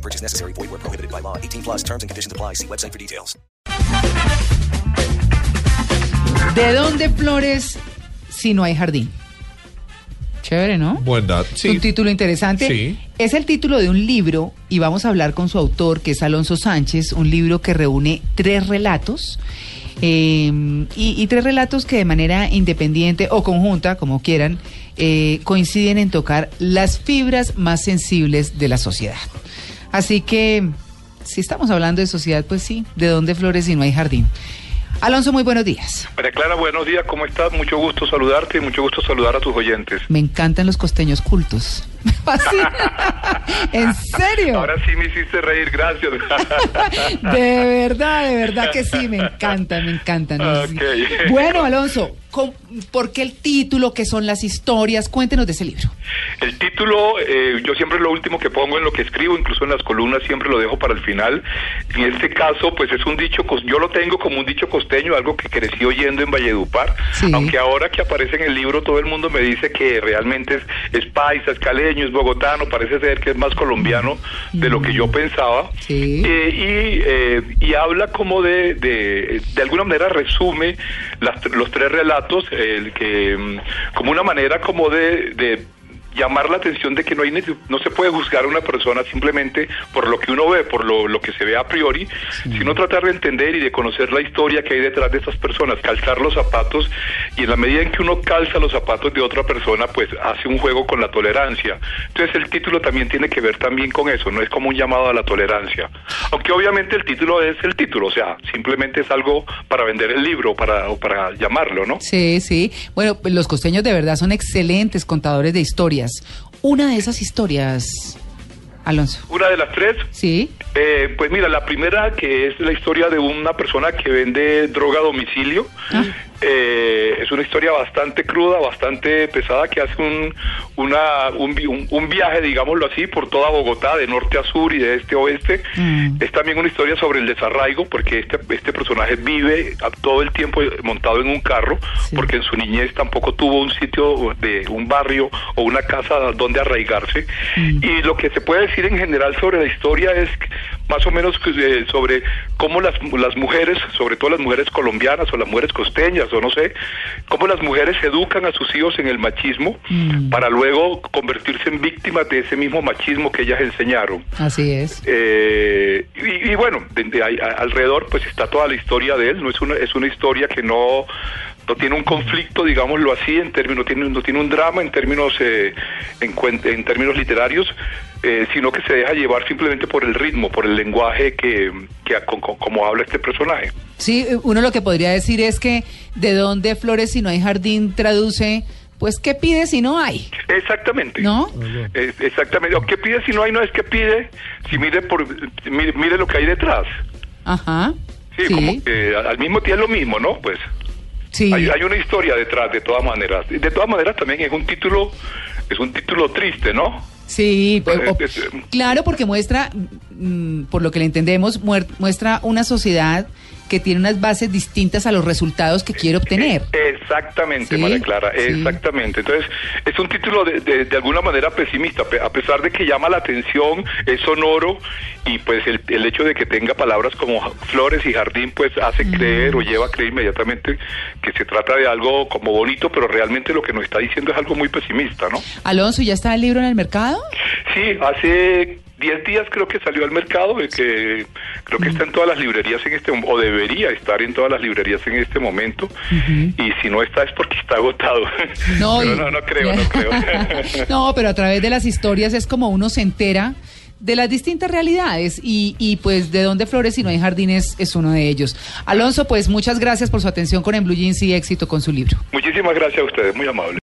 No purchase necessary. Void where prohibited by law. 18 plus terms and conditions apply. See website for details. ¿De dónde flores si no hay jardín? Chévere, ¿no? Buena, sí. un título interesante. Sí. Es el título de un libro y vamos a hablar con su autor, que es Alonso Sánchez, un libro que reúne tres relatos. eh, y, y tres relatos que de manera independiente o conjunta, como quieran, eh, coinciden en tocar las fibras más sensibles de la sociedad. Así que, si estamos hablando de sociedad, pues sí, ¿de dónde flores si no hay jardín? Alonso, muy buenos días. María Clara, buenos días, ¿cómo estás? Mucho gusto saludarte y mucho gusto saludar a tus oyentes. Me encantan los costeños cultos. ¿En serio? Ahora sí me hiciste reír, gracias. De verdad, de verdad que sí, me encantan, me encantan. Sí. Ok. Bueno, Alonso, ¿con- ¿por qué el título? ¿Qué son las historias? Cuéntenos de ese libro. El título, eh, yo siempre lo último que pongo en lo que escribo, incluso en las columnas, siempre lo dejo para el final. En este caso, pues es un dicho, yo lo tengo como un dicho costeño, algo que crecí oyendo en Valledupar, Sí. aunque ahora que aparece en el libro todo el mundo me dice que realmente es, es paisa, es caleño, es bogotano, parece ser que es más colombiano de lo que yo pensaba. Sí. Eh, y, eh, y habla como de, de, de alguna manera resume las- los tres relatos, el que mm, como una manera como de, de llamar la atención de que no hay no se puede juzgar a una persona simplemente por lo que uno ve, por lo, lo que se ve a priori, sino tratar de entender y de conocer la historia que hay detrás de estas personas, calzar los zapatos y en la medida en que uno calza los zapatos de otra persona, pues hace un juego con la tolerancia. Entonces el título también tiene que ver también con eso, no es como un llamado a la tolerancia. Aunque obviamente el título es el título, o sea, simplemente es algo para vender el libro para, o para llamarlo, ¿no? Sí, sí. Bueno, pues los costeños de verdad son excelentes contadores de historias. Una de esas historias, Alonso. Una de las tres, Sí. Eh, pues mira, la primera que es la historia de una persona que vende droga a domicilio. Ah. Eh, es una historia bastante cruda, bastante pesada, que hace un, una, un, un- un viaje, digámoslo así, por toda Bogotá, de norte a sur y de este a oeste. Mm. Es también una historia sobre el desarraigo, porque este, este personaje vive a- todo el tiempo montado en un carro, Sí. porque en su niñez tampoco tuvo un sitio de un barrio o una casa donde arraigarse. Y lo que se puede decir en general sobre la historia es más o menos eh, sobre cómo las, las mujeres, sobre todo las mujeres colombianas o las mujeres costeñas o no sé, cómo las mujeres educan a sus hijos en el machismo Mm. para luego convertirse en víctimas de ese mismo machismo que ellas enseñaron. Así es. Eh, y, y bueno, de- de ahí- a- alrededor pues está toda la historia de él, no es una, es una historia que no, no tiene un conflicto, digámoslo así, en términos, no tiene, no tiene un drama en términos, eh, en términos literarios, eh, sino que se deja llevar simplemente por el ritmo, por el lenguaje que, que a- con- con- como habla este personaje. Sí, uno lo que podría decir es que de dónde flores si no hay jardín traduce, pues qué pide si no hay. Exactamente. ¿No? Es- exactamente. O ¿Qué pide si no hay? No es que pide, si mire, por, mire, mire lo que hay detrás. Ajá. Sí, como que al mismo tiempo es lo mismo, ¿no? Pues Sí. hay, hay una historia detrás, de todas maneras. De todas maneras también es un título, es un título triste, ¿no? Sí, Pues, o- claro, porque muestra, mm, por lo que le entendemos, muestra una sociedad que tiene unas bases distintas a los resultados que quiere obtener. Exactamente, Sí, María Clara, sí. exactamente. Entonces, es un título de, de- de alguna manera pesimista, pe- a pesar de que llama la atención, es sonoro y pues el, el hecho de que tenga palabras como flores y jardín, pues hace Mm. creer o lleva a creer inmediatamente que se trata de algo como bonito, pero realmente lo que nos está diciendo es algo muy pesimista, ¿no? Alonso, ¿ya está el libro en el mercado? Sí, hace 10 días creo que salió al mercado, que creo que está en todas las librerías en este o debería estar en todas las librerías en este momento. Y si no está es porque está agotado. No, Pero no, no creo, no creo. no, pero a través de las historias es como uno se entera de las distintas realidades y, y pues de dónde flores y no hay jardines es uno de ellos. Alonso, pues muchas gracias por su atención con En Blue Jeans y éxito con su libro. Muchísimas gracias a ustedes, muy amable.